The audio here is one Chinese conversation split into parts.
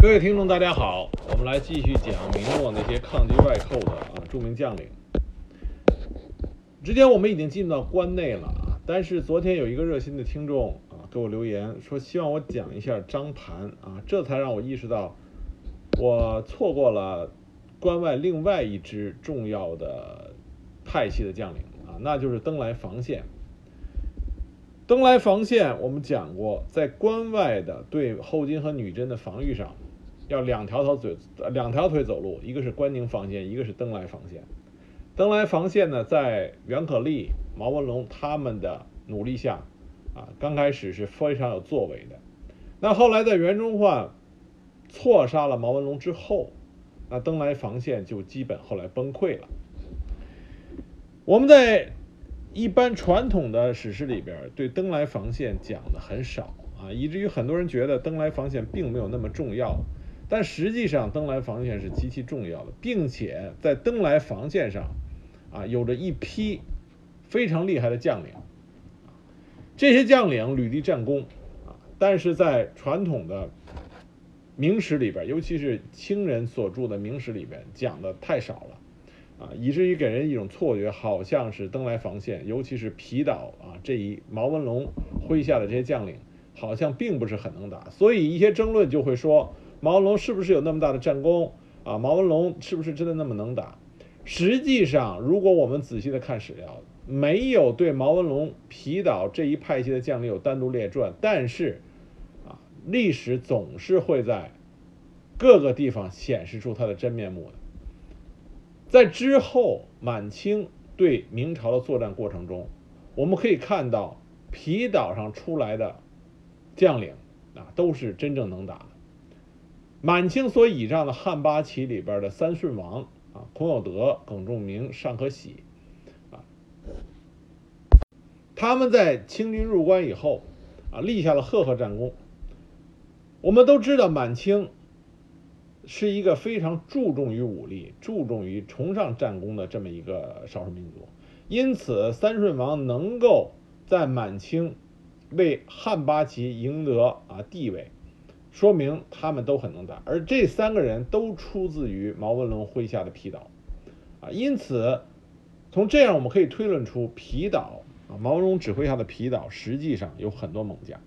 各位听众，大家好，我们来继续讲明末那些抗击外寇的啊著名将领。之前我们已经进到关内了啊，但是昨天有一个热心的听众啊给我留言说，希望我讲一下张盘啊，这才让我意识到我错过了关外另外一支重要的派系的将领啊，那就是登莱防线。登莱防线我们讲过，在关外的对后金和女真的防御上。要两条头嘴，两条腿走路，一个是关宁防线，一个是登莱防线。登莱防线呢，在袁可立、毛文龙他们的努力下，啊，刚开始是非常有作为的。那后来在袁崇焕错杀了毛文龙之后，那登莱防线就基本后来崩溃了。我们在一般传统的史诗里边，对登莱防线讲的很少啊，以至于很多人觉得登莱防线并没有那么重要。但实际上，登莱防线是极其重要的，并且在登莱防线上，啊，有着一批非常厉害的将领。这些将领屡立战功，啊，但是在传统的明史里边，尤其是清人所著的明史里边，讲的太少了，啊，以至于给人一种错觉，好像是登莱防线，尤其是皮岛啊这一毛文龙麾下的这些将领，好像并不是很能打，所以一些争论就会说。毛文龙是不是有那么大的战功啊？毛文龙是不是真的那么能打？实际上，如果我们仔细的看史料，没有对毛文龙、皮岛这一派系的将领有单独列传，但是，啊，历史总是会在各个地方显示出他的真面目的。在之后满清对明朝的作战过程中，我们可以看到皮岛上出来的将领啊，都是真正能打。满清所倚仗的汉八旗里边的三顺王啊，孔有德、耿仲明、尚可喜，啊，他们在清军入关以后啊，立下了赫赫战功。我们都知道，满清是一个非常注重于武力、注重于崇尚战功的这么一个少数民族，因此三顺王能够在满清为汉八旗赢得啊地位。说明他们都很能打，而这三个人都出自于毛文龙麾下的皮岛，啊，因此从这样我们可以推论出皮岛啊，毛文龙指挥下的皮岛实际上有很多猛将。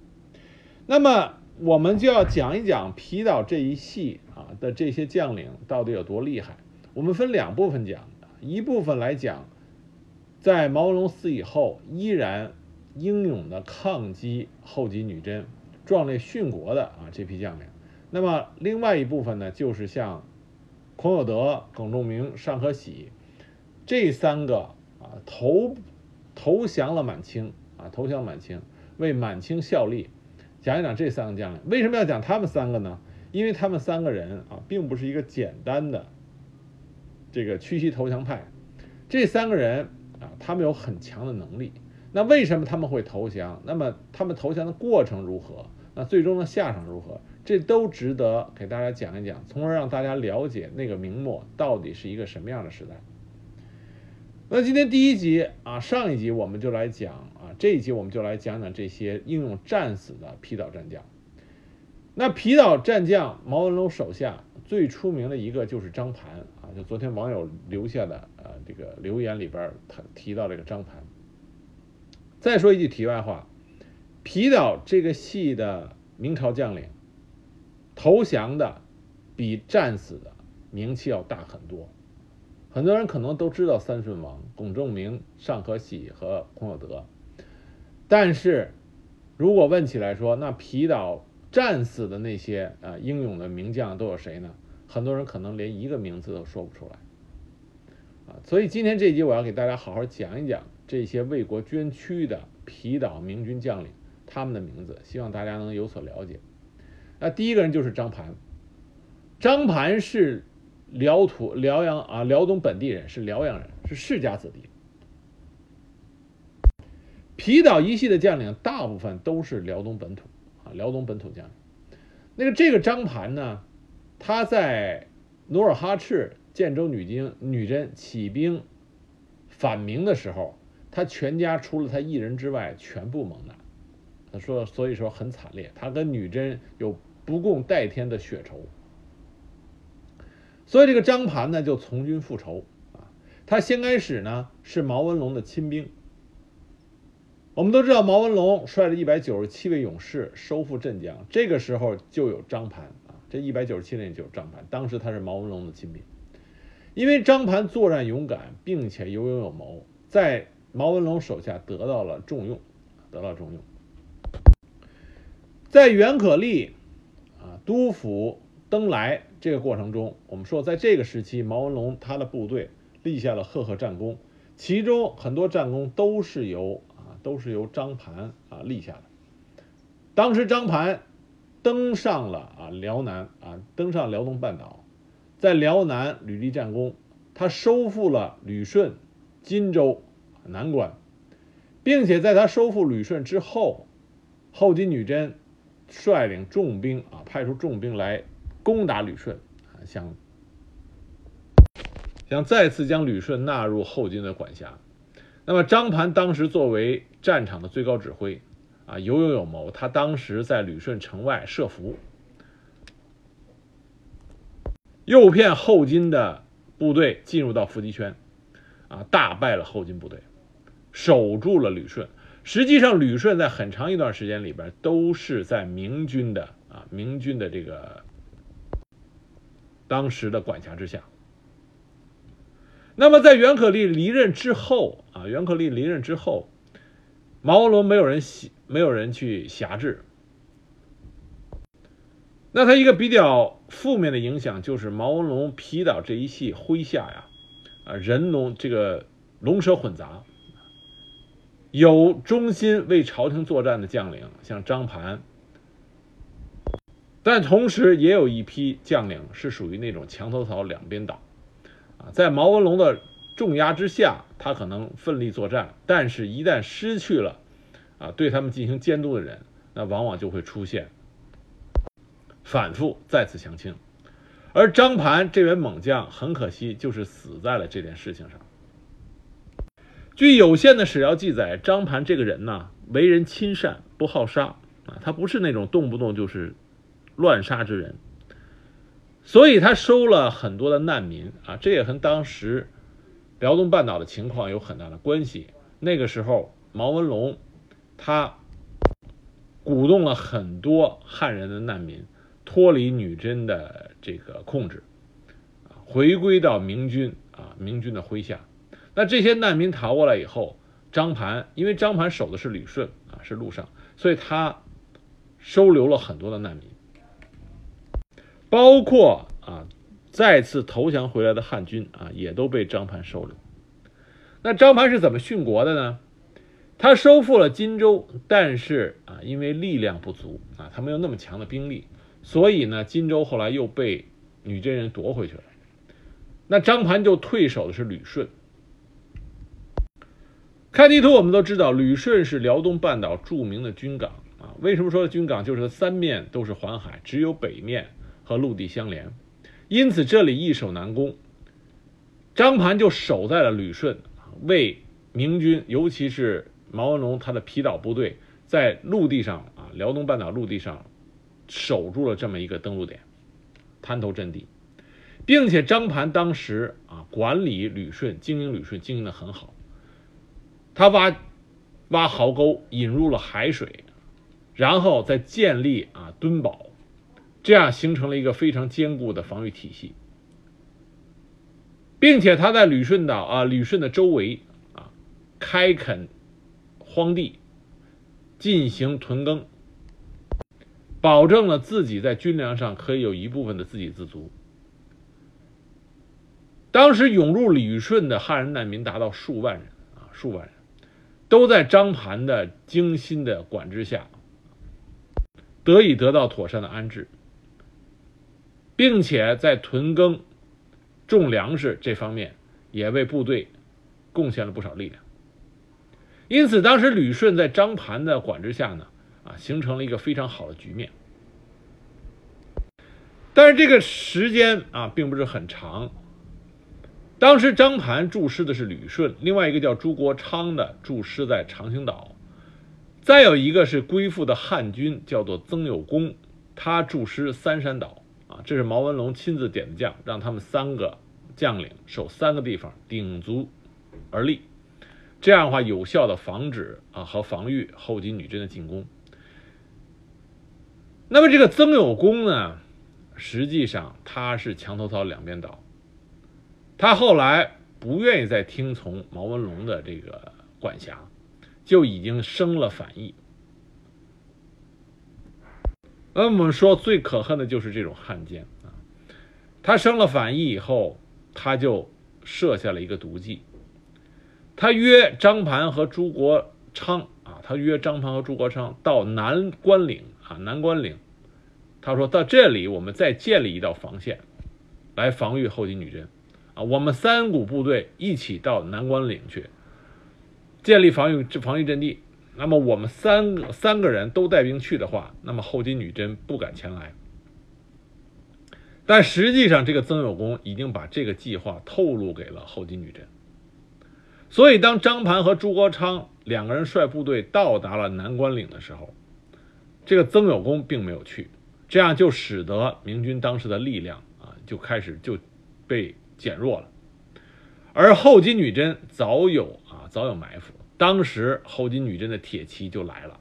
那么我们就要讲一讲皮岛这一系啊的这些将领到底有多厉害。我们分两部分讲，一部分来讲，在毛文龙死以后依然英勇的抗击后金女真。壮烈殉国的啊这批将领，那么另外一部分呢，就是像孔有德、耿仲明、尚可喜这三个啊投投降了满清啊投降满清，为满清效力。讲一讲这三个将领，为什么要讲他们三个呢？因为他们三个人啊，并不是一个简单的这个屈膝投降派，这三个人啊，他们有很强的能力。那为什么他们会投降？那么他们投降的过程如何？那最终的下场如何？这都值得给大家讲一讲，从而让大家了解那个明末到底是一个什么样的时代。那今天第一集啊，上一集我们就来讲啊，这一集我们就来讲讲这些英勇战死的皮岛战将。那皮岛战将毛文龙手下最出名的一个就是张盘啊，就昨天网友留下的呃这个留言里边他提到这个张盘。再说一句题外话。皮岛这个系的明朝将领，投降的比战死的名气要大很多。很多人可能都知道三顺王龚仲明、尚可喜和孔有德，但是如果问起来说，那皮岛战死的那些啊英勇的名将都有谁呢？很多人可能连一个名字都说不出来。啊，所以今天这一集我要给大家好好讲一讲这些为国捐躯的皮岛明军将领。他们的名字，希望大家能有所了解。那第一个人就是张盘，张盘是辽土辽阳啊辽东本地人，是辽阳人，是世家子弟。皮岛一系的将领大部分都是辽东本土啊，辽东本土将领。那个这个张盘呢，他在努尔哈赤、建州女真女真起兵反明的时候，他全家除了他一人之外，全部蒙难。他说：“所以说很惨烈，他跟女真有不共戴天的血仇所以这个张盘呢就从军复仇啊。他先开始呢是毛文龙的亲兵。我们都知道毛文龙率着一百九十七位勇士收复镇江，这个时候就有张盘啊，这一百九十七人就有张盘，当时他是毛文龙的亲兵。因为张盘作战勇敢，并且有勇有谋，在毛文龙手下得到了重用，得到重用。在袁可立啊督抚登莱这个过程中，我们说，在这个时期，毛文龙他的部队立下了赫赫战功，其中很多战功都是由啊都是由张盘啊立下的。当时张盘登上了啊辽南啊登上辽东半岛，在辽南屡立战功，他收复了旅顺、荆州、南关，并且在他收复旅顺之后，后金女真率领重兵啊派出重兵来。攻打旅顺啊，想想再次将旅顺纳入后金的管辖。那么张盘当时作为战场的最高指挥啊，有勇有谋。他当时在旅顺城外设伏，诱骗后金的部队进入到伏击圈，啊，大败了后金部队，守住了旅顺。实际上，旅顺在很长一段时间里边都是在明军的啊，明军的这个。当时的管辖之下，那么在袁可立离任之后啊，袁可立离任之后，毛文龙没有人辖，没有人去辖制。那他一个比较负面的影响就是毛文龙皮岛这一系麾下呀，啊人龙这个龙蛇混杂，有忠心为朝廷作战的将领，像张盘。但同时也有一批将领是属于那种墙头草两边倒，啊，在毛文龙的重压之下，他可能奋力作战，但是一旦失去了啊对他们进行监督的人，那往往就会出现反复再次降清。而张盘这员猛将很可惜就是死在了这件事情上。据有限的史料记载，张盘这个人呢，为人亲善，不好杀啊，他不是那种动不动就是。乱杀之人，所以他收了很多的难民啊，这也和当时辽东半岛的情况有很大的关系。那个时候，毛文龙他鼓动了很多汉人的难民脱离女真的这个控制，回归到明军啊明军的麾下。那这些难民逃过来以后，张盘因为张盘守的是旅顺啊，是路上，所以他收留了很多的难民。包括啊，再次投降回来的汉军啊，也都被张盘收留。那张盘是怎么殉国的呢？他收复了荆州，但是啊，因为力量不足啊，他没有那么强的兵力，所以呢，荆州后来又被女真人夺回去了。那张盘就退守的是旅顺。看地图，我们都知道旅顺是辽东半岛著名的军港啊。为什么说军港？就是它三面都是环海，只有北面。和陆地相连，因此这里易守难攻。张盘就守在了旅顺，为明军，尤其是毛文龙他的皮岛部队，在陆地上啊，辽东半岛陆地上守住了这么一个登陆点，滩头阵地，并且张盘当时啊管理旅顺，经营旅顺经营的很好。他挖挖壕沟，引入了海水，然后再建立啊墩堡。这样形成了一个非常坚固的防御体系，并且他在旅顺岛啊，旅顺的周围啊，开垦荒地，进行屯耕，保证了自己在军粮上可以有一部分的自给自足。当时涌入旅顺的汉人难民达到数万人啊，数万人，都在张盘的精心的管制下，得以得到妥善的安置。并且在屯耕、种粮食这方面，也为部队贡献了不少力量。因此，当时旅顺在张盘的管制下呢，啊，形成了一个非常好的局面。但是这个时间啊，并不是很长。当时张盘驻师的是旅顺，另外一个叫朱国昌的驻师在长兴岛，再有一个是归附的汉军，叫做曾有功，他驻师三山岛。啊，这是毛文龙亲自点的将，让他们三个将领守三个地方，鼎足而立，这样的话有效的防止啊和防御后金女真的进攻。那么这个曾有功呢，实际上他是墙头草两边倒，他后来不愿意再听从毛文龙的这个管辖，就已经生了反意。那我们说最可恨的就是这种汉奸啊，他生了反意以后，他就设下了一个毒计。他约张盘和朱国昌啊，他约张盘和朱国昌到南关岭啊，南关岭，他说到这里，我们再建立一道防线，来防御后金女真我们三股部队一起到南关岭去，建立防御防御阵地。那么我们三个三个人都带兵去的话，那么后金女真不敢前来。但实际上，这个曾有功已经把这个计划透露给了后金女真。所以，当张盘和朱国昌两个人率部队到达了南关岭的时候，这个曾有功并没有去，这样就使得明军当时的力量啊就开始就被减弱了。而后金女真早有啊早有埋伏。当时后金女真的铁骑就来了，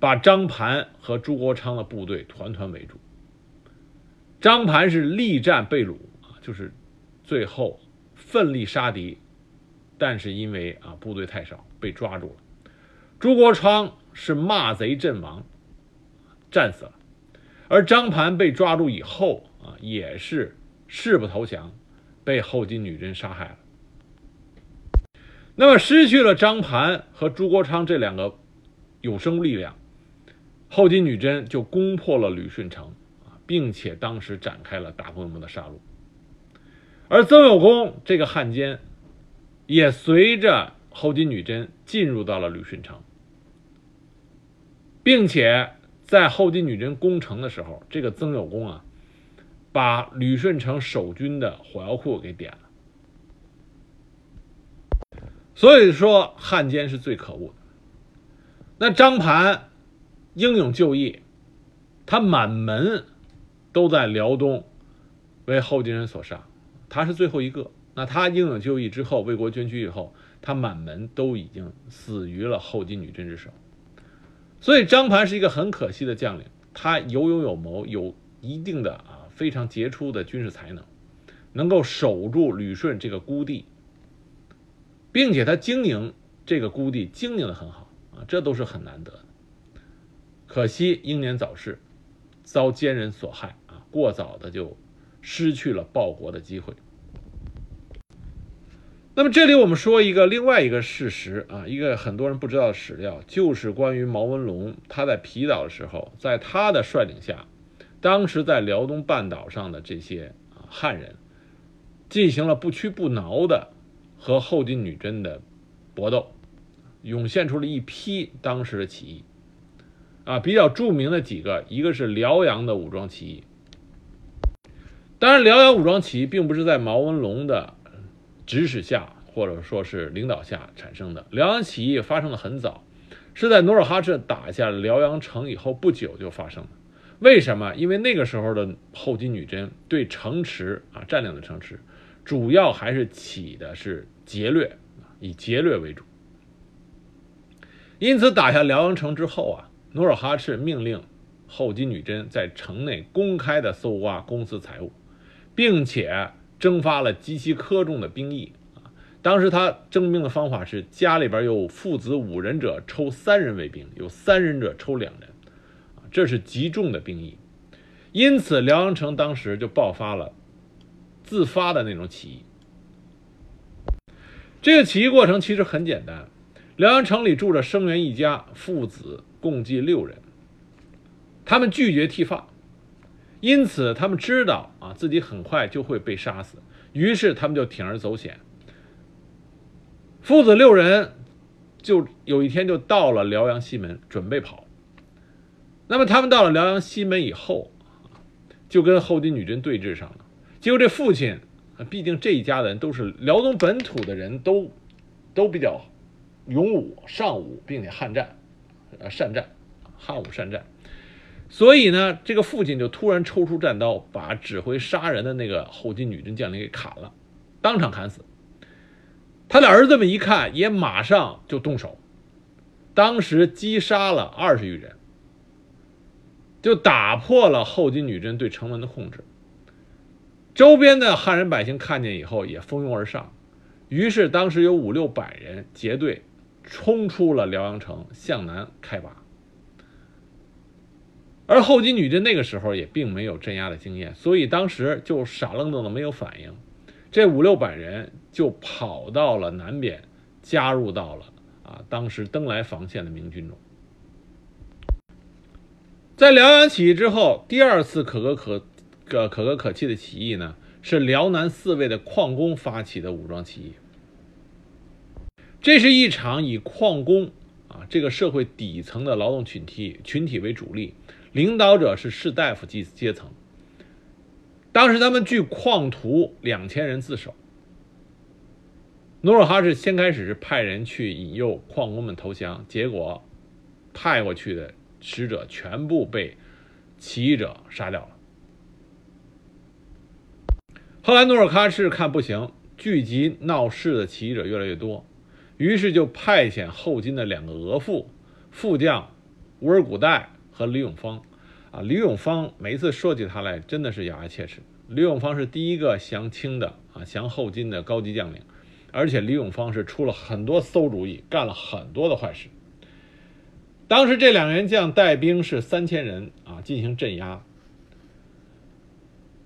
把张盘和朱国昌的部队团团围住。张盘是力战被掳啊，就是最后奋力杀敌，但是因为啊部队太少被抓住了。朱国昌是骂贼阵亡，战死了。而张盘被抓住以后啊，也是誓不投降，被后金女真杀害了。那么失去了张盘和朱国昌这两个有生力量，后金女真就攻破了旅顺城啊，并且当时展开了大规模的杀戮。而曾有功这个汉奸也随着后金女真进入到了旅顺城，并且在后金女真攻城的时候，这个曾有功啊，把旅顺城守军的火药库给点了。所以说汉奸是最可恶的。那张盘英勇就义，他满门都在辽东为后金人所杀，他是最后一个。那他英勇就义之后，为国捐躯以后，他满门都已经死于了后金女真之手。所以张盘是一个很可惜的将领，他有勇有谋，有一定的啊非常杰出的军事才能，能够守住旅顺这个孤地。并且他经营这个孤地经营的很好啊，这都是很难得的。可惜英年早逝，遭奸人所害啊，过早的就失去了报国的机会。那么这里我们说一个另外一个事实啊，一个很多人不知道的史料，就是关于毛文龙他在皮岛的时候，在他的率领下，当时在辽东半岛上的这些啊汉人，进行了不屈不挠的。和后金女真的搏斗，涌现出了一批当时的起义，啊，比较著名的几个，一个是辽阳的武装起义。当然，辽阳武装起义并不是在毛文龙的指使下或者说是领导下产生的。辽阳起义发生的很早，是在努尔哈赤打下辽阳城以后不久就发生的。为什么？因为那个时候的后金女真对城池啊占领的城池，主要还是起的是。劫掠以劫掠为主，因此打下辽阳城之后啊，努尔哈赤命令后金女真在城内公开的搜刮公私财物，并且征发了极其苛重的兵役啊。当时他征兵的方法是，家里边有父子五人者抽三人为兵，有三人者抽两人，这是极重的兵役。因此，辽阳城当时就爆发了自发的那种起义。这个起义过程其实很简单，辽阳城里住着生源一家父子，共计六人。他们拒绝剃发，因此他们知道啊自己很快就会被杀死，于是他们就铤而走险。父子六人就有一天就到了辽阳西门，准备跑。那么他们到了辽阳西门以后，就跟后金女真对峙上了。结果这父亲。毕竟这一家人都是辽东本土的人，都都比较勇武、尚武，并且悍战，呃，善战，悍武善战。所以呢，这个父亲就突然抽出战刀，把指挥杀人的那个后金女真将领给砍了，当场砍死。他的儿子们一看，也马上就动手，当时击杀了二十余人，就打破了后金女真对城门的控制。周边的汉人百姓看见以后，也蜂拥而上，于是当时有五六百人结队冲出了辽阳城，向南开拔。而后金女真那个时候也并没有镇压的经验，所以当时就傻愣愣的没有反应。这五六百人就跑到了南边，加入到了啊当时登莱防线的明军中。在辽阳起义之后，第二次可歌可可可歌可泣的起义呢，是辽南四位的矿工发起的武装起义。这是一场以矿工啊这个社会底层的劳动群体群体为主力。领导者是士大夫阶阶层。当时他们据矿徒两千人自首。努尔哈赤先开始是派人去引诱矿工们投降，结果派过去的使者全部被起义者杀掉了。后来努尔哈赤看不行，聚集闹事的起义者越来越多，于是就派遣后金的两个额驸副将乌尔古代。和李永芳，啊，李永芳每次说起他来，真的是咬牙切齿。李永芳是第一个降清的啊，降后金的高级将领，而且李永芳是出了很多馊主意，干了很多的坏事。当时这两员将带兵是三千人啊，进行镇压。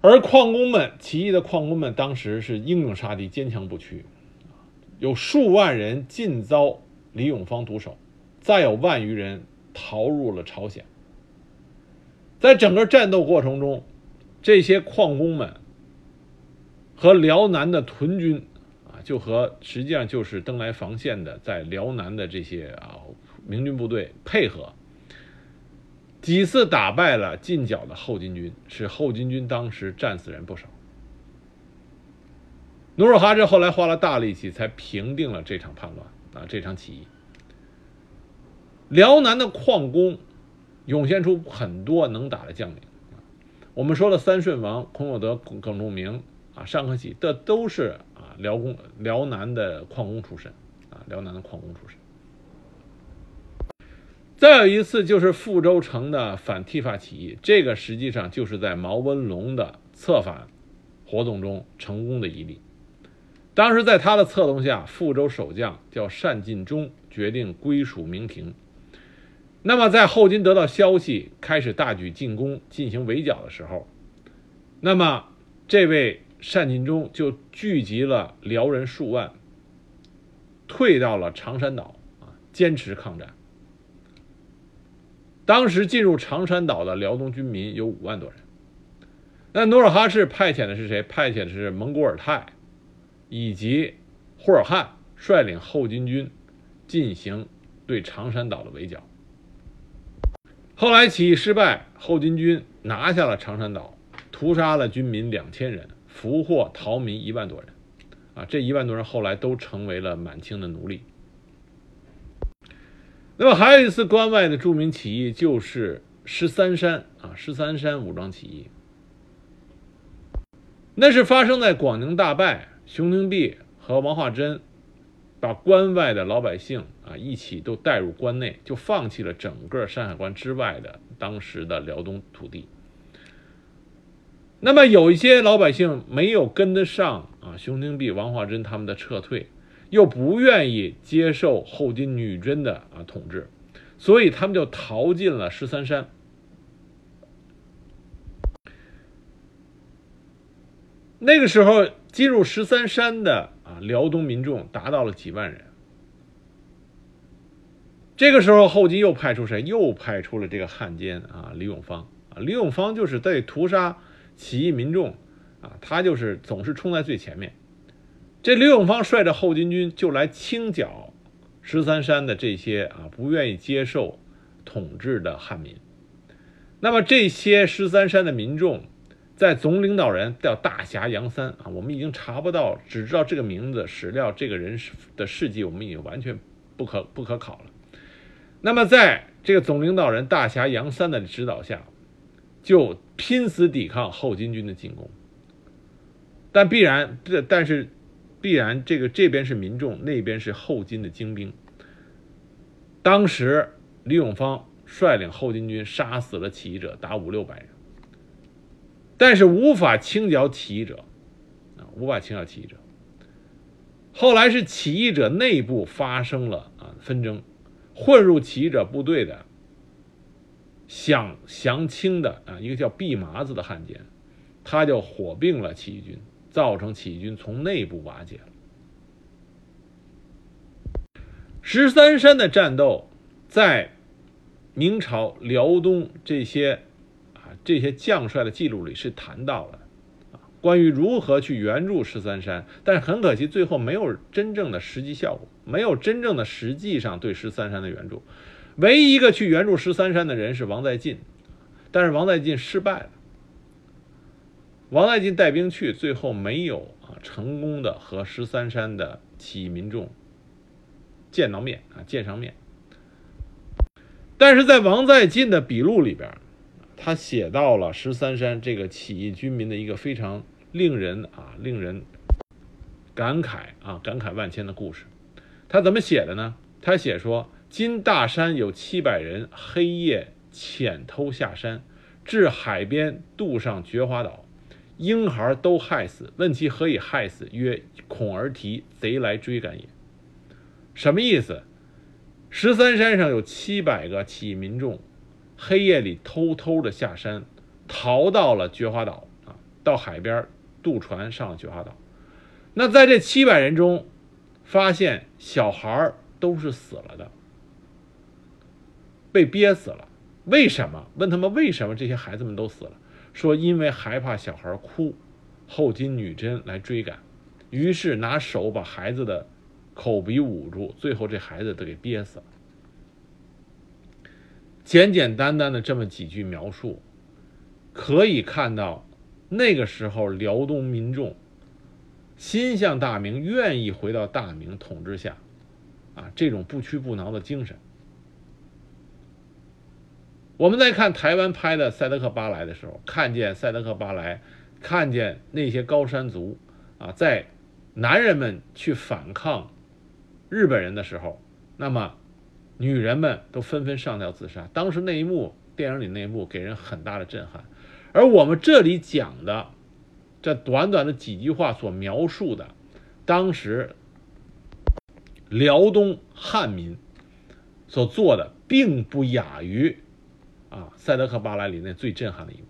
而矿工们，起义的矿工们当时是英勇杀敌，坚强不屈，有数万人尽遭李永芳毒手，再有万余人逃入了朝鲜。在整个战斗过程中，这些矿工们和辽南的屯军啊，就和实际上就是登莱防线的在辽南的这些啊明军部队配合，几次打败了近剿的后金军，使后金军当时战死人不少。努尔哈赤后来花了大力气才平定了这场叛乱啊，这场起义。辽南的矿工。涌现出很多能打的将领，我们说了三顺王孔有德、耿仲明啊、尚可喜，这都是啊辽工辽南的矿工出身啊，辽南的矿工出身。再有一次就是富州城的反剃发起义，这个实际上就是在毛文龙的策反活动中成功的一例。当时在他的策动下，富州守将叫单进忠决定归属明廷。那么，在后金得到消息，开始大举进攻，进行围剿的时候，那么这位单进忠就聚集了辽人数万，退到了长山岛啊，坚持抗战。当时进入长山岛的辽东军民有五万多人。那努尔哈赤派遣的是谁？派遣的是蒙古尔泰以及呼尔汉率领后金军进行对长山岛的围剿。后来起义失败，后金军拿下了长山岛，屠杀了军民两千人，俘获逃民一万多人，啊，这一万多人后来都成为了满清的奴隶。那么还有一次关外的著名起义，就是十三山啊，十三山武装起义，那是发生在广宁大败，熊廷弼和王化贞。把关外的老百姓啊一起都带入关内，就放弃了整个山海关之外的当时的辽东土地。那么有一些老百姓没有跟得上啊熊廷弼、王化贞他们的撤退，又不愿意接受后金女真的啊统治，所以他们就逃进了十三山。那个时候进入十三山的。啊，辽东民众达到了几万人。这个时候，后金又派出谁？又派出了这个汉奸啊，李永芳啊。李永芳就是在屠杀起义民众啊，他就是总是冲在最前面。这刘永芳率着后金军就来清剿十三山的这些啊不愿意接受统治的汉民。那么这些十三山的民众。在总领导人叫大侠杨三啊，我们已经查不到，只知道这个名字、史料，这个人的事迹，我们已经完全不可不可考了。那么，在这个总领导人大侠杨三的指导下，就拼死抵抗后金军的进攻。但必然，这但是必然，这个这边是民众，那边是后金的精兵。当时李永芳率领后金军杀死了起义者达五六百人，但是无法清剿起义者，啊，无法清剿起义者。后来是起义者内部发生了啊纷争，混入起义者部队的想降清的啊一个叫毕麻子的汉奸，他就火并了起义军。造成起义军从内部瓦解了。十三山的战斗，在明朝辽东这些啊这些将帅的记录里是谈到了啊，关于如何去援助十三山，但是很可惜，最后没有真正的实际效果，没有真正的实际上对十三山的援助。唯一一个去援助十三山的人是王在晋，但是王在晋失败了。王在进带兵去，最后没有啊成功的和十三山的起义民众见到面啊见上面。但是在王在进的笔录里边，他写到了十三山这个起义军民的一个非常令人啊令人感慨啊感慨万千的故事。他怎么写的呢？他写说：今大山有七百人，黑夜潜偷下山，至海边渡上菊花岛。婴孩都害死，问其何以害死？曰：恐而啼，贼来追赶也。什么意思？十三山上有七百个起义民众，黑夜里偷偷的下山，逃到了菊花岛啊，到海边渡船上了菊花岛。那在这七百人中，发现小孩都是死了的，被憋死了。为什么？问他们为什么这些孩子们都死了？说因为害怕小孩哭，后金女真来追赶，于是拿手把孩子的口鼻捂住，最后这孩子都给憋死了。简简单单的这么几句描述，可以看到那个时候辽东民众心向大明，愿意回到大明统治下，啊，这种不屈不挠的精神。我们在看台湾拍的《赛德克巴莱》的时候，看见赛德克巴莱，看见那些高山族啊，在男人们去反抗日本人的时候，那么女人们都纷纷上吊自杀。当时那一幕，电影里那一幕给人很大的震撼。而我们这里讲的这短短的几句话所描述的，当时辽东汉民所做的，并不亚于。啊，《赛德克巴莱》里那最震撼的一幕，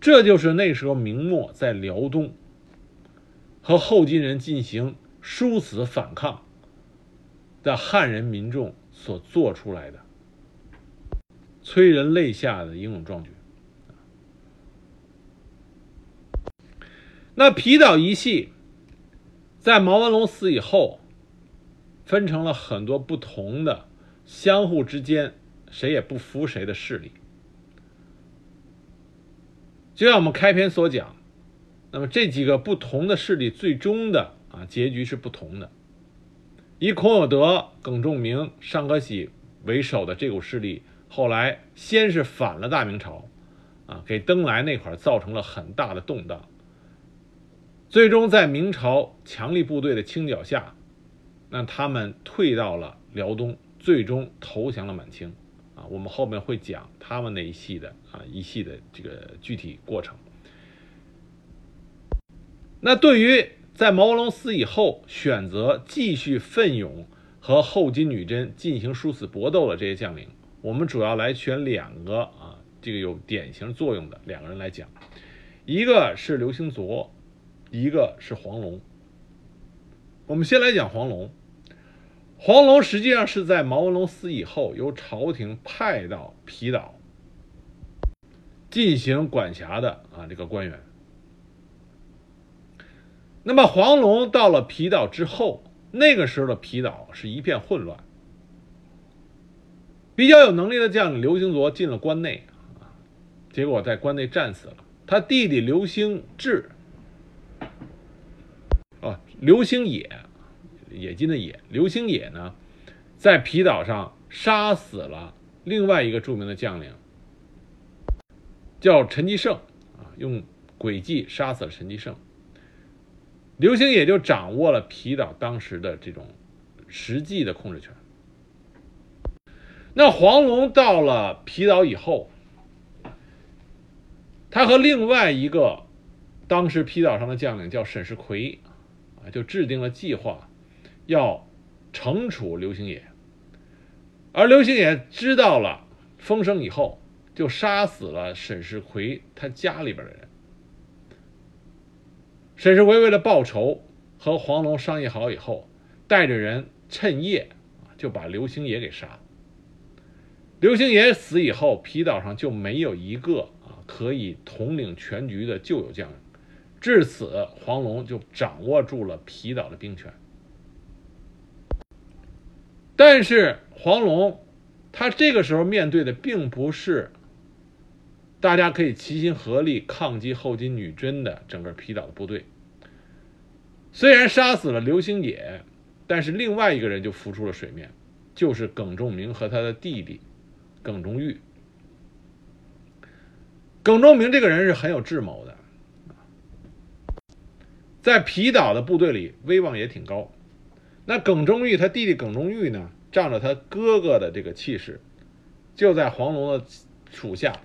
这就是那时候明末在辽东和后金人进行殊死反抗的汉人民众所做出来的催人泪下的英勇壮举。那皮岛一系在毛文龙死以后，分成了很多不同的。相互之间，谁也不服谁的势力，就像我们开篇所讲，那么这几个不同的势力最终的啊结局是不同的。以孔有德、耿仲明、尚可喜为首的这股势力，后来先是反了大明朝，啊，给登莱那块造成了很大的动荡，最终在明朝强力部队的清剿下，那他们退到了辽东。最终投降了满清，啊，我们后面会讲他们那一系的啊一系的这个具体过程。那对于在毛文龙死以后选择继续奋勇和后金女真进行殊死搏斗的这些将领，我们主要来选两个啊，这个有典型作用的两个人来讲，一个是刘兴佐，一个是黄龙。我们先来讲黄龙。黄龙实际上是在毛文龙死以后，由朝廷派到皮岛进行管辖的啊这个官员。那么黄龙到了皮岛之后，那个时候的皮岛是一片混乱。比较有能力的将领刘兴佐进了关内，结果在关内战死了。他弟弟刘兴志，啊，刘兴野。冶金的冶刘兴野呢，在皮岛上杀死了另外一个著名的将领叫陈吉胜啊，用诡计杀死了陈吉胜。刘星野就掌握了皮岛当时的这种实际的控制权。那黄龙到了皮岛以后，他和另外一个当时皮岛上的将领叫沈世奎啊，就制定了计划，要惩处刘星野。而刘星野知道了风声以后，就杀死了沈世奎他家里边的人。沈世奎为了报仇，和黄龙商议好以后，带着人趁夜就把刘星野给杀了。刘星野死以后，皮岛上就没有一个啊可以统领全局的旧有将领。至此，黄龙就掌握住了皮岛的兵权。但是黄龙，他这个时候面对的并不是大家可以齐心合力抗击后金女真的整个皮岛的部队。虽然杀死了刘星野，但是另外一个人就浮出了水面，就是耿仲明和他的弟弟。耿忠玉，耿忠明这个人是很有智谋的，在皮岛的部队里威望也挺高。那耿忠玉他弟弟耿忠玉呢，仗着他哥哥的这个气势，就在黄龙的属下，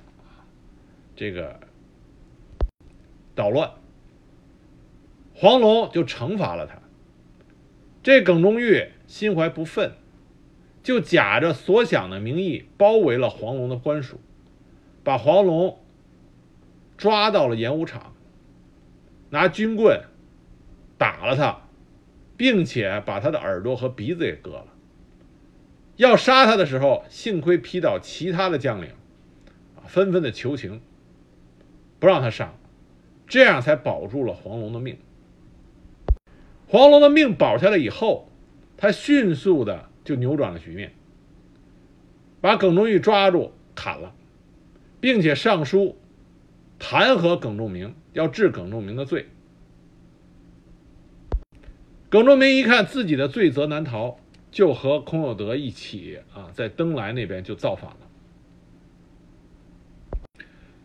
这个捣乱，黄龙就惩罚了他。这耿忠玉心怀不忿。就假着所想的名义包围了黄龙的官署，把黄龙抓到了演武场，拿军棍打了他，并且把他的耳朵和鼻子也割了。要杀他的时候，幸亏皮岛其他的将领啊纷纷的求情，不让他杀，这样才保住了黄龙的命。黄龙的命保下来以后，他迅速的。就扭转了局面，把耿忠玉抓住砍了，并且上书弹劾耿仲明，要治耿仲明的罪。耿仲明一看自己的罪责难逃，就和孔有德一起啊，在登莱那边就造反了。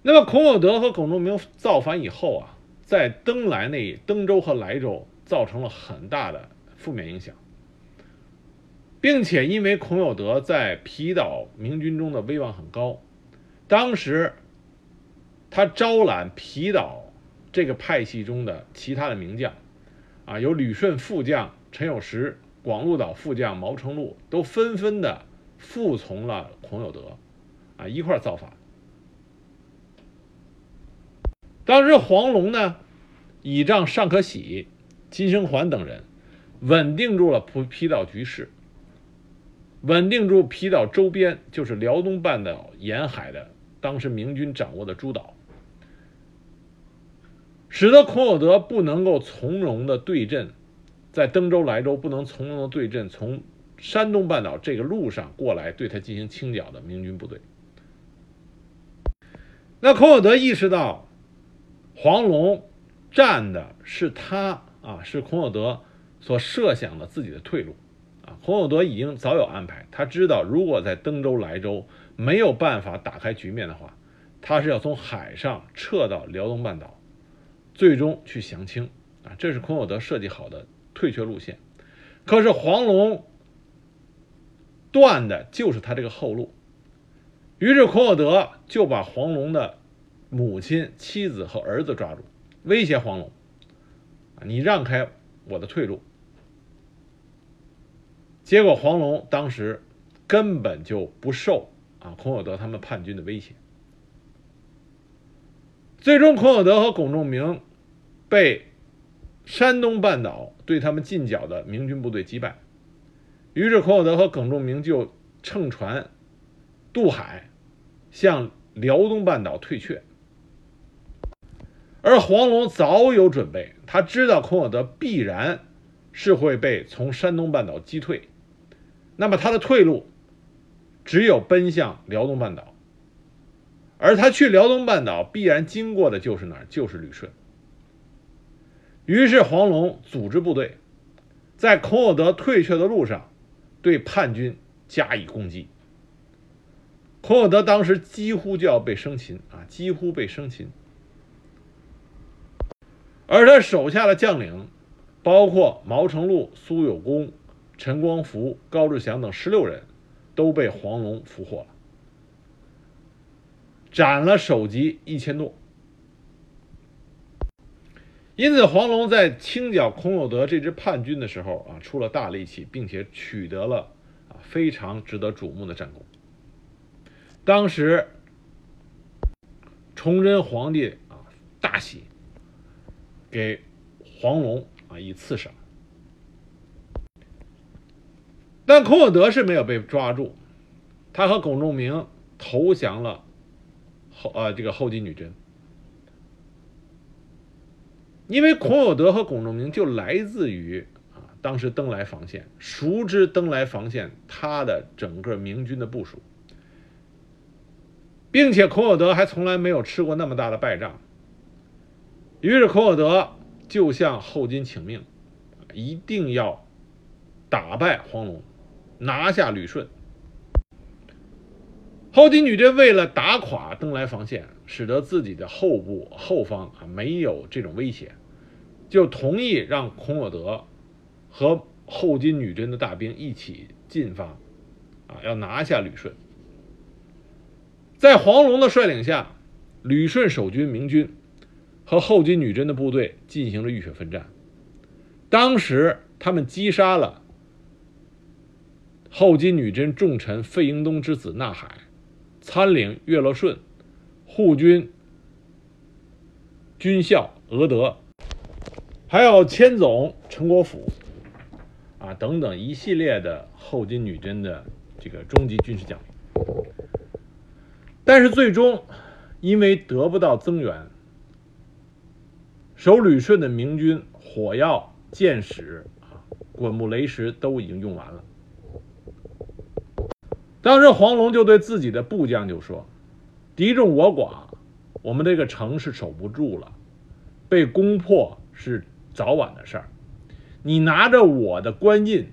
那么孔有德和耿仲明造反以后啊，在登莱那登州和莱州造成了很大的负面影响。并且因为孔有德在皮岛明军中的威望很高，当时他招揽皮岛这个派系中的其他的名将，啊，有旅顺副将陈有时、广鹿岛副将毛成禄，都纷纷的服从了孔有德，啊，一块造反。当时黄龙呢，倚仗尚可喜、金生桓等人，稳定住了皮皮岛局势。稳定住皮岛周边，就是辽东半岛沿海的当时明军掌握的诸岛，使得孔有德不能够从容的对阵，在登州、莱州不能从容的对阵从山东半岛这个路上过来对他进行清剿的明军部队。那孔有德意识到，黄龙占的是他啊，是孔有德所设想的自己的退路啊。孔有德已经早有安排，他知道如果在登州、莱州没有办法打开局面的话，他是要从海上撤到辽东半岛，最终去降清啊，这是孔有德设计好的退却路线。可是黄龙断的就是他这个后路，于是孔有德就把黄龙的母亲、妻子和儿子抓住，威胁黄龙，你让开我的退路。结果黄龙当时根本就不受啊孔有德他们叛军的威胁，最终孔有德和耿仲明被山东半岛对他们近剿的明军部队击败，于是孔有德和耿仲明就乘船渡海向辽东半岛退却，而黄龙早有准备，他知道孔有德必然是会被从山东半岛击退。那么他的退路只有奔向辽东半岛，而他去辽东半岛必然经过的就是哪儿？就是旅顺。于是黄龙组织部队，在孔有德退却的路上，对叛军加以攻击。孔有德当时几乎就要被生擒啊，几乎被生擒。而他手下的将领，包括毛成禄、苏有功、陈光福、高志祥等十六人，都被黄龙俘获了，斩了首级一千多。因此，黄龙在清剿孔有德这支叛军的时候啊，出了大力气，并且取得了啊非常值得瞩目的战功。当时，崇祯皇帝啊大喜，给黄龙啊以赐赏。但孔有德是没有被抓住，他和龚仲明投降了后啊这个后金女真。因为孔有德和龚仲明就来自于啊，当时登莱防线，熟知登莱防线他的整个明军的部署，并且孔有德还从来没有吃过那么大的败仗。于是孔有德就向后金请命，一定要打败黄龙，拿下旅顺。后金女真为了打垮登莱防线，使得自己的后部后方啊没有这种威胁。就同意让孔有德和后金女真的大兵一起进发，啊，要拿下旅顺。在黄龙的率领下，旅顺守军明军和后金女真的部队进行了浴血奋战。当时他们击杀了后金女真重臣费英东之子纳海，参领岳乐顺，护军军校额德。还有千总陈国府，啊等等一系列的后金女真的这个中级军事将领，但是最终因为得不到增援，守旅顺的明军火药、箭矢啊、滚木雷石都已经用完了。当时黄龙就对自己的部将就说：“敌众我寡，我们这个城是守不住了，被攻破是。”早晚的事儿，你拿着我的官印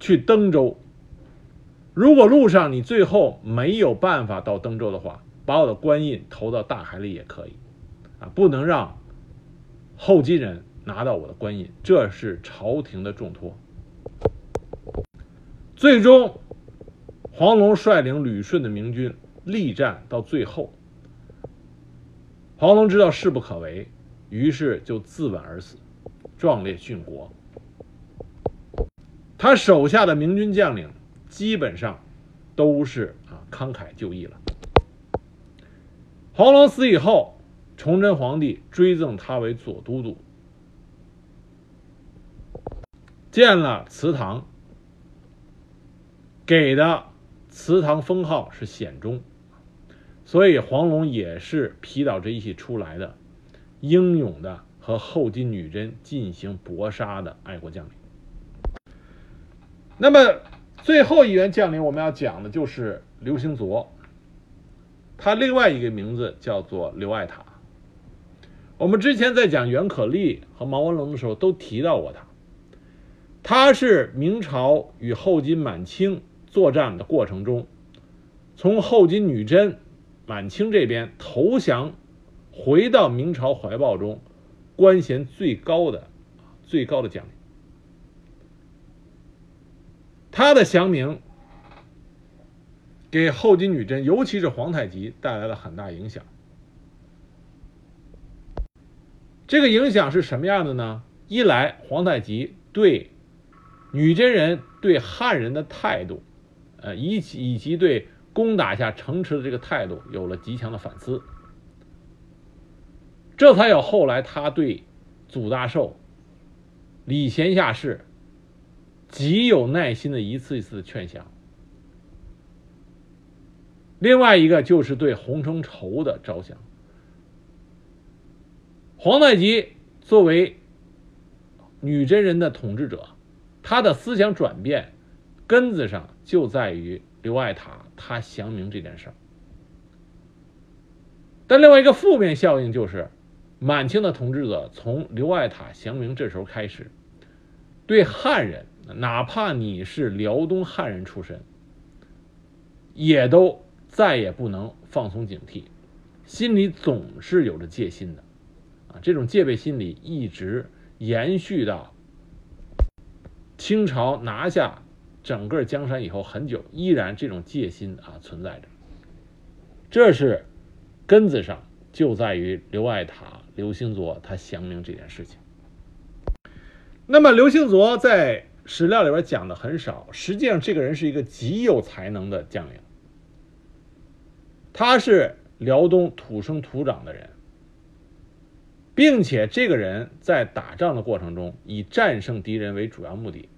去登州，如果路上你最后没有办法到登州的话，把我的官印投到大海里也可以，啊，不能让后金人拿到我的官印，这是朝廷的重托。最终，黄龙率领旅顺的明军力战到最后，黄龙知道势不可为。于是就自刎而死，壮烈殉国。他手下的明军将领基本上都是啊慷慨就义了。黄龙死以后，崇祯皇帝追赠他为左都督，建了祠堂，给的祠堂封号是显忠，所以黄龙也是皮岛这一起出来的。英勇的和后金女真进行搏杀的爱国将领。那么最后一员将领，我们要讲的就是刘兴佐。他另外一个名字叫做刘爱塔。我们之前在讲袁可立和毛文龙的时候都提到过他。他是明朝与后金满清作战的过程中，从后金女真满清这边投降。回到明朝怀抱中，官衔最高的、最高的将领，他的降明给后金女真，尤其是皇太极带来了很大影响。这个影响是什么样的呢？一来，皇太极对女真人、对汉人的态度，呃，以及以及对攻打下城池的这个态度，有了极强的反思。这才有后来他对祖大寿、礼贤下士极有耐心的一次一次的劝降。另外一个就是对洪承畴的着想。皇太极作为女真人的统治者，他的思想转变根子上就在于刘爱塔他降明这件事儿。但另外一个负面效应就是。满清的统治者从刘爱塔降明这时候开始，对汉人，哪怕你是辽东汉人出身，也都再也不能放松警惕，心里总是有着戒心的，啊，这种戒备心理一直延续到清朝拿下整个江山以后很久，依然这种戒心啊存在着。这是根子上就在于刘爱塔、刘兴佐他降明这件事情。那么刘兴佐在史料里边讲的很少，实际上这个人是一个极有才能的将领。他是辽东土生土长的人，并且这个人在打仗的过程中以战胜敌人为主要目的，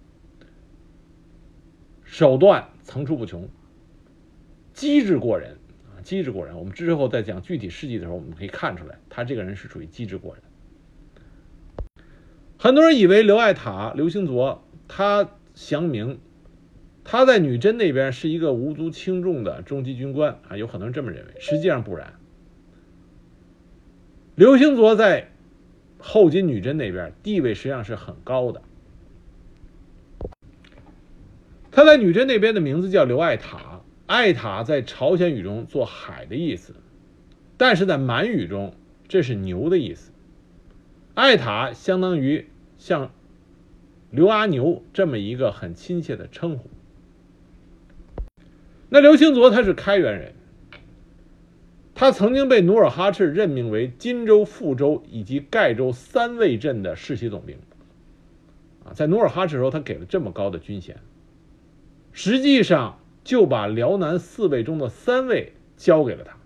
手段层出不穷，机智过人啊，机智过人。我们之后再讲具体事迹的时候，我们可以看出来，他这个人是属于机智过人。很多人以为刘爱塔、刘兴佐他降明。他在女真那边是一个无足轻重的中级军官啊，有很多人这么认为，实际上不然。刘兴佐在后金女真那边地位实际上是很高的。他在女真那边的名字叫刘爱塔，爱塔在朝鲜语中做海的意思，但是在满语中这是牛的意思。爱塔相当于像刘阿牛这么一个很亲切的称呼。那刘兴佐他是开原人，他曾经被努尔哈赤任命为金州、富州以及盖州三卫镇的世袭总兵。啊，在努尔哈赤时候，他给了这么高的军衔，实际上就把辽南四卫中的三位交给了他。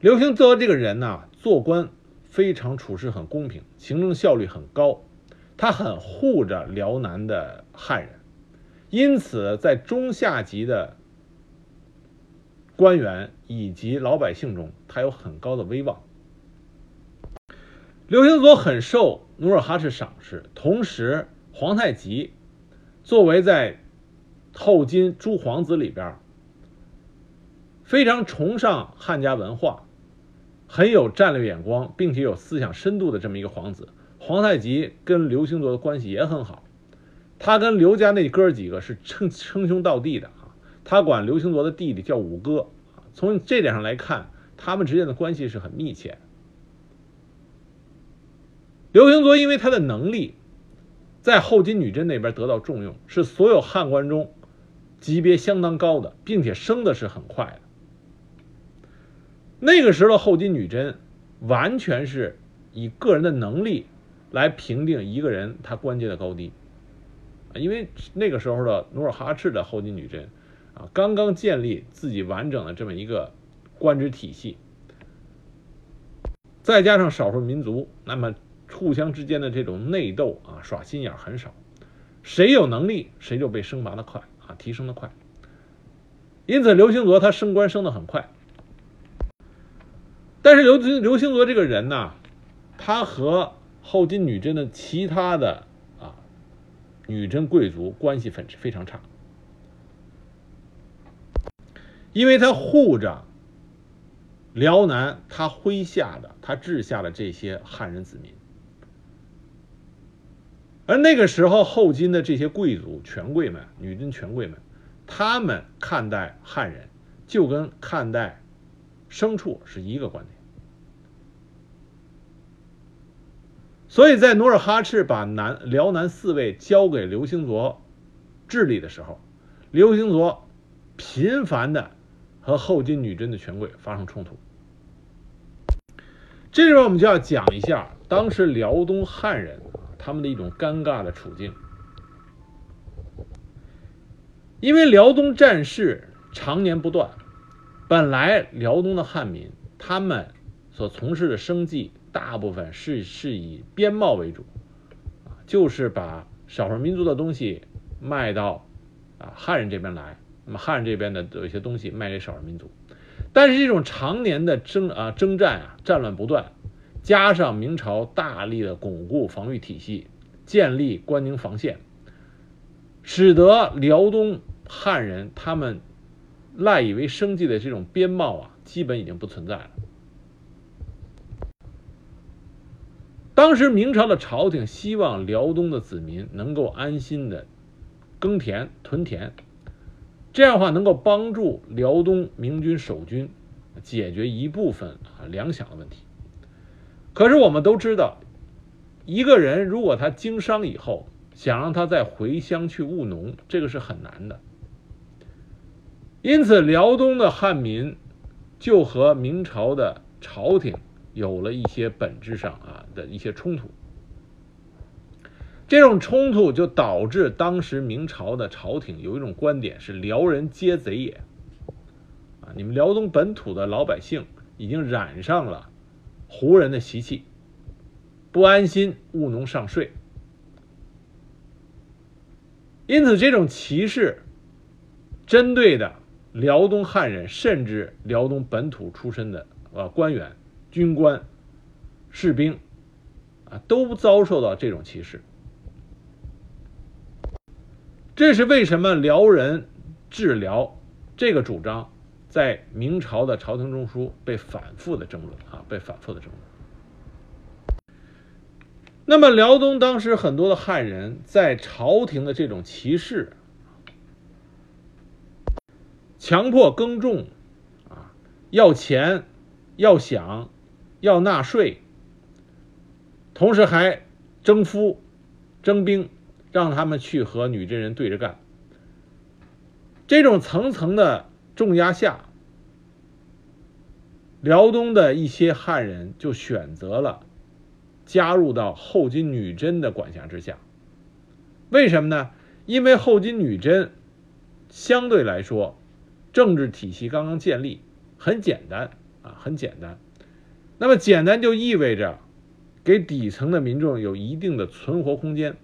刘兴佐这个人呢，做官非常处事很公平，行政效率很高，他很护着辽南的汉人。因此，在中下级的官员以及老百姓中，他有很高的威望。刘兴佐很受努尔哈赤赏识，同时皇太极作为在后金诸皇子里边非常崇尚汉家文化、很有战略眼光，并且有思想深度的这么一个皇子，皇太极跟刘兴佐的关系也很好。他跟刘家那哥几个是称称兄道弟的啊，他管刘兴佐的弟弟叫五哥。从这点上来看，他们之间的关系是很密切。刘兴佐因为他的能力，在后金女真那边得到重用，是所有汉官中级别相当高的，并且升的是很快的。那个时候的后金女真，完全是以个人的能力来评定一个人他官阶的高低。因为那个时候的努尔哈赤的后金女真，啊，刚刚建立自己完整的这么一个官职体系，再加上少数民族，那么互相之间的这种内斗啊，耍心眼很少，谁有能力谁就被升拔的快啊，提升的快。因此，刘兴泽他升官升的很快，但是刘刘兴泽这个人呢，他和后金女真的其他的啊。女真贵族关系非非常差，因为他护着辽南他麾下的他治下的这些汉人子民，而那个时候后金的这些贵族权贵们，女真权贵们，他们看待汉人就跟看待牲畜是一个观点。所以在努尔哈赤把南辽南四卫交给刘兴佐治理的时候，刘兴佐频繁的和后金女真的权贵发生冲突。这时候我们就要讲一下当时辽东汉人他们的一种尴尬的处境，因为辽东战事常年不断，本来辽东的汉民他们所从事的生计。大部分是是以边贸为主，就是把少数民族的东西卖到啊汉人这边来，那么汉人这边的有一些东西卖给少数民族，但是这种常年的征啊征战啊战乱不断，加上明朝大力的巩固防御体系，建立关宁防线，使得辽东汉人他们赖以为生计的这种边贸啊，基本已经不存在了。当时明朝的朝廷希望辽东的子民能够安心的耕田、屯田，这样的话能够帮助辽东明军守军解决一部分啊粮饷的问题。可是我们都知道，一个人如果他经商以后，想让他再回乡去务农，这个是很难的。因此，辽东的汉民就和明朝的朝廷有了一些本质上啊的一些冲突。这种冲突就导致当时明朝的朝廷有一种观点是“辽人皆贼也”，啊，你们辽东本土的老百姓已经染上了胡人的习气，不安心务农上税，因此这种歧视针对的辽东汉人，甚至辽东本土出身的啊官员、军官、士兵，啊，都遭受到这种歧视。这是为什么辽人治辽这个主张在明朝的朝廷中枢被反复的争论啊，被反复的争论。那么辽东当时很多的汉人在朝廷的这种歧视、强迫耕种啊，要钱、要饷、要纳税，同时还征夫、征兵。让他们去和女真人对着干。这种层层的重压下，辽东的一些汉人就选择了加入到后金女真的管辖之下。为什么呢？因为后金女真相对来说政治体系刚刚建立，很简单啊，很简单。那么简单就意味着给底层的民众有一定的存活空间。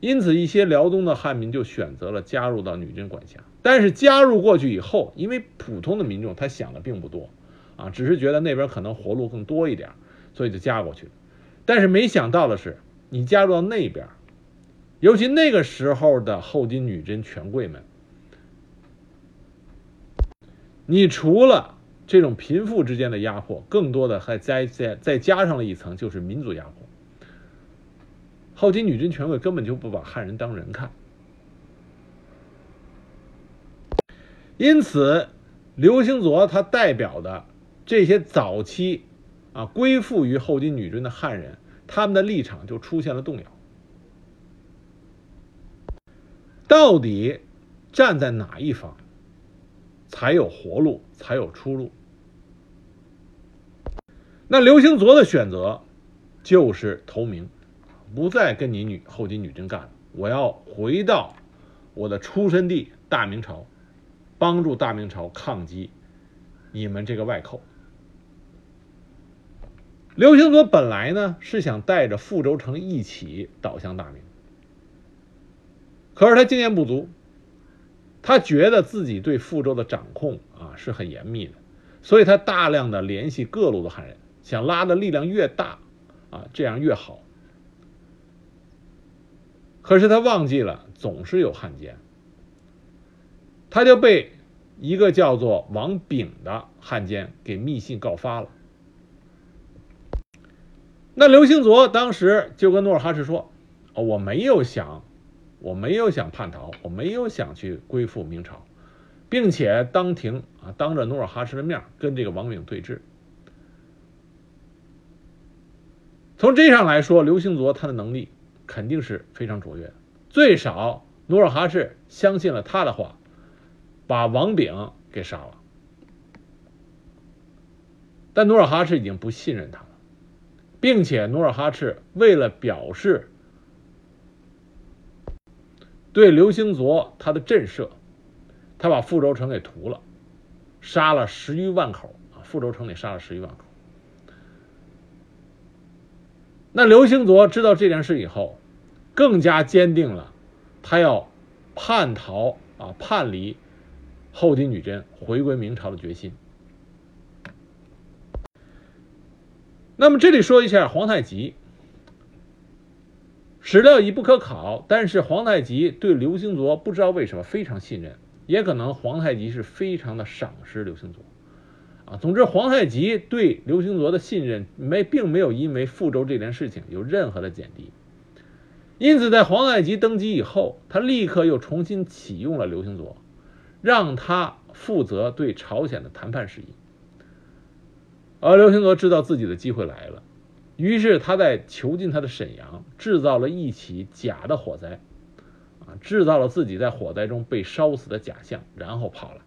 因此，一些辽东的汉民就选择了加入到女真管辖。但是加入过去以后，因为普通的民众他想的并不多，啊，只是觉得那边可能活路更多一点，所以就加过去了。但是没想到的是，你加入到那边，尤其那个时候的后金女真权贵们，你除了这种贫富之间的压迫，更多的还再再再加上了一层，就是民族压迫。后金女真权贵根本就不把汉人当人看，因此，刘兴佐他代表的这些早期啊归附于后金女真的汉人，他们的立场就出现了动摇。到底站在哪一方才有活路，才有出路？那刘兴佐的选择就是投明。不再跟你女后金女真干了，我要回到我的出身地大明朝，帮助大明朝抗击你们这个外寇。刘兴佐本来呢是想带着傅州城一起倒向大明，可是他经验不足，他觉得自己对傅州的掌控啊是很严密的，所以他大量的联系各路的汉人，想拉的力量越大啊，这样越好。可是他忘记了，总是有汉奸，他就被一个叫做王炳的汉奸给密信告发了。那刘兴佐当时就跟努尔哈赤说：“哦，我没有想，我没有想叛逃，我没有想去归附明朝，并且当庭啊，当着努尔哈赤的面跟这个王炳对峙。从这上来说，刘兴佐他的能力。”肯定是非常卓越，最少努尔哈赤相信了他的话，把王炳给杀了。但努尔哈赤已经不信任他了，并且努尔哈赤为了表示对刘兴佐他的震慑，他把富州城给屠了，杀了十余万口啊！富州城里杀了十余万口。那刘兴佐知道这件事以后，更加坚定了他要叛逃啊、叛离后金女真、回归明朝的决心。那么这里说一下皇太极，史料已不可考，但是皇太极对刘兴佐不知道为什么非常信任，也可能皇太极是非常的赏识刘兴佐。啊，总之，皇太极对刘兴佐的信任没，并没有因为富州这件事情有任何的减低。因此，在皇太极登基以后，他立刻又重新启用了刘兴佐，让他负责对朝鲜的谈判事宜。而刘兴佐知道自己的机会来了，于是他在囚禁他的沈阳制造了一起假的火灾，啊，制造了自己在火灾中被烧死的假象，然后跑了。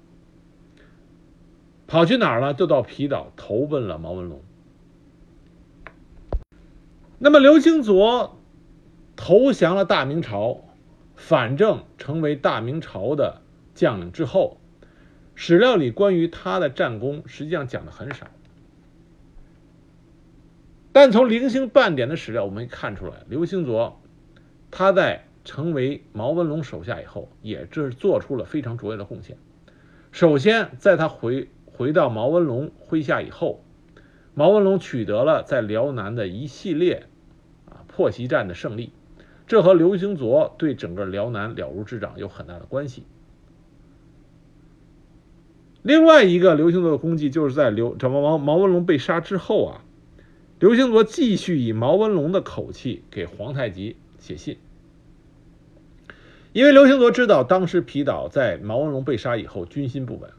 跑去哪儿了？就到皮岛投奔了毛文龙。那么刘兴佐。投降了大明朝，反正成为大明朝的将领之后，史料里关于他的战功实际上讲的很少。但从零星半点的史料，我们看出来，刘兴佐他在成为毛文龙手下以后，也是做出了非常卓越的贡献。首先，在他回回到毛文龙麾下以后，毛文龙取得了在辽南的一系列啊破袭战的胜利。这和刘兴佐对整个辽南了如指掌有很大的关系。另外一个刘兴佐的功绩，就是在刘这毛毛文龙被杀之后啊，刘兴佐继续以毛文龙的口气给皇太极写信，因为刘兴佐知道当时皮岛在毛文龙被杀以后军心不稳，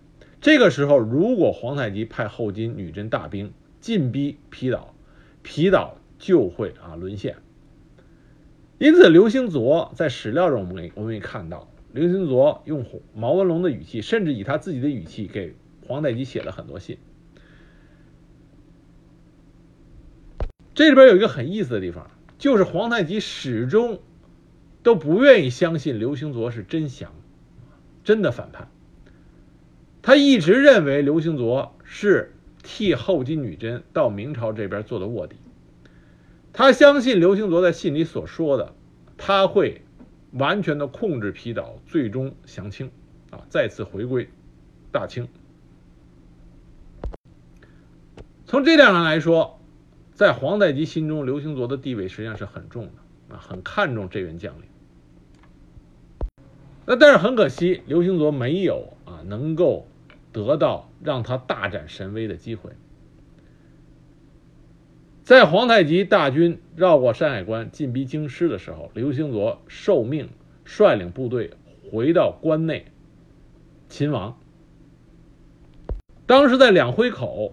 这个时候如果皇太极派后金女真大兵进逼皮岛，皮岛就会啊沦陷。因此，刘兴佐在史料中，我们我们可以看到，刘兴卓用毛文龙的语气，甚至以他自己的语气给皇太极写了很多信。这里边有一个很意思的地方，就是皇太极始终都不愿意相信刘兴卓是真降，真的反叛。他一直认为刘兴卓是替后金女真到明朝这边做的卧底。他相信刘兴卓在信里所说的，他会完全的控制皮岛，最终降清，啊，再次回归大清。从这点上来说，在皇太极心中，刘兴佐的地位实际上是很重的，啊，很看重这员将领。那但是很可惜，刘兴佐没有啊能够得到让他大展神威的机会。在皇太极大军绕过山海关进逼京师的时候，刘兴佐受命率领部队回到关内勤王。当时在两辉口，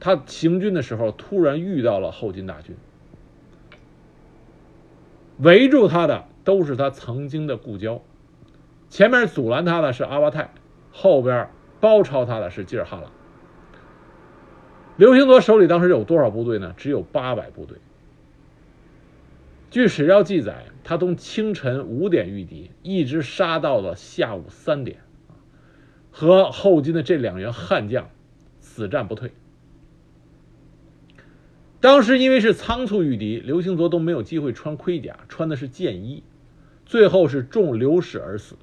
他行军的时候突然遇到了后金大军，围住他的都是他曾经的故交，前面阻拦他的是阿巴泰，后边包抄他的是吉尔哈朗。刘兴佐手里当时有多少部队呢？只有八百部队。据史料记载，他从清晨五点御敌，一直杀到了下午三点，和后金的这两员悍将死战不退。当时因为是仓促御敌，刘兴佐都没有机会穿盔甲，穿的是箭衣，最后是中流矢而死。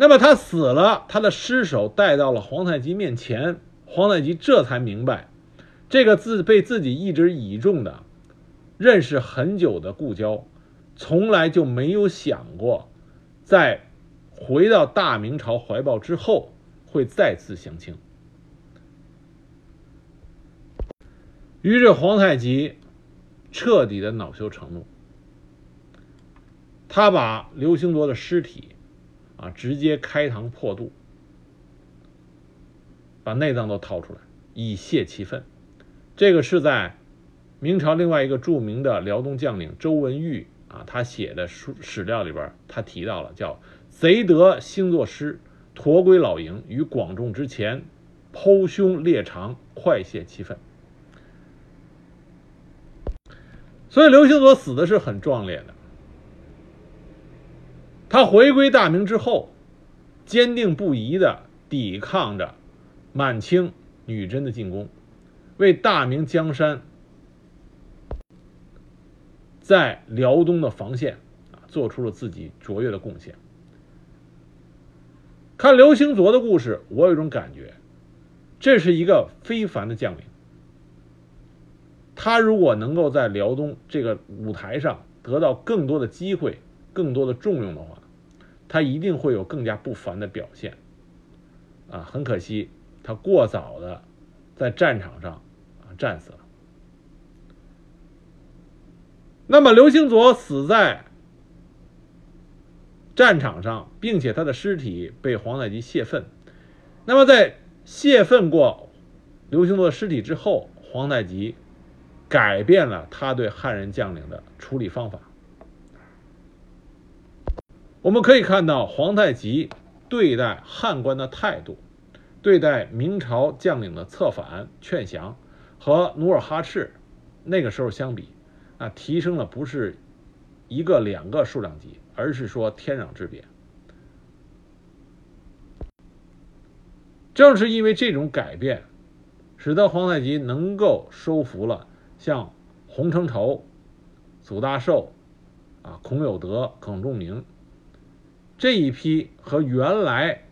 那么他死了，他的尸首带到了皇太极面前，皇太极这才明白，这个自被自己一直倚重的、认识很久的故交，从来就没有想过，在回到大明朝怀抱之后会再次降清。于是皇太极彻底的恼羞成怒，他把刘兴铎的尸体。啊！直接开膛破肚，把内脏都掏出来，以泄其愤。这个是在明朝另外一个著名的辽东将领周文玉啊，他写的书史料里边，他提到了叫“贼得星座师，驼归老营，于广众之前，剖胸裂肠，快泄其愤。”所以刘兴佐死的是很壮烈的。他回归大明之后，坚定不移的抵抗着满清女真的进攻，为大明江山在辽东的防线啊做出了自己卓越的贡献。看刘兴佐的故事，我有一种感觉，这是一个非凡的将领。他如果能够在辽东这个舞台上得到更多的机会。更多的重用的话，他一定会有更加不凡的表现。啊，很可惜，他过早的在战场上啊战死了。那么刘兴佐死在战场上，并且他的尸体被皇太极泄愤。那么在泄愤过刘兴佐的尸体之后，皇太极改变了他对汉人将领的处理方法。我们可以看到皇太极对待汉官的态度，对待明朝将领的策反劝降，和努尔哈赤那个时候相比，啊，提升了不是一个两个数量级，而是说天壤之别。正是因为这种改变，使得皇太极能够收服了像洪承畴、祖大寿、啊孔有德、耿仲明。这一批和原来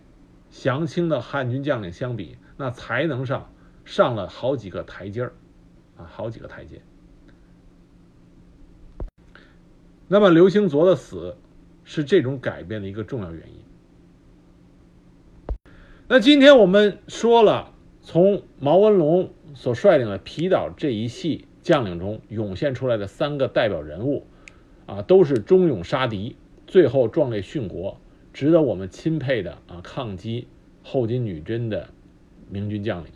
降清的汉军将领相比，那才能上上了好几个台阶儿，啊，好几个台阶。那么刘兴佐的死是这种改变的一个重要原因。那今天我们说了，从毛文龙所率领的皮岛这一系将领中涌现出来的三个代表人物，啊，都是忠勇杀敌。最后壮烈殉国，值得我们钦佩的啊！抗击后金女真的明军将领，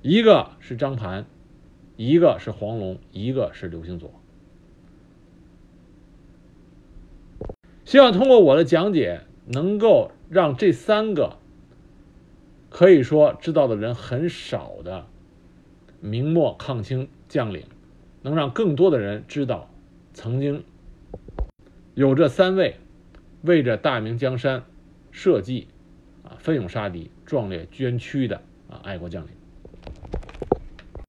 一个是张盘，一个是黄龙，一个是刘兴佐。希望通过我的讲解，能够让这三个可以说知道的人很少的明末抗清将领，能让更多的人知道曾经。有这三位为着大明江山社稷啊奋勇杀敌、壮烈捐躯的啊爱国将领。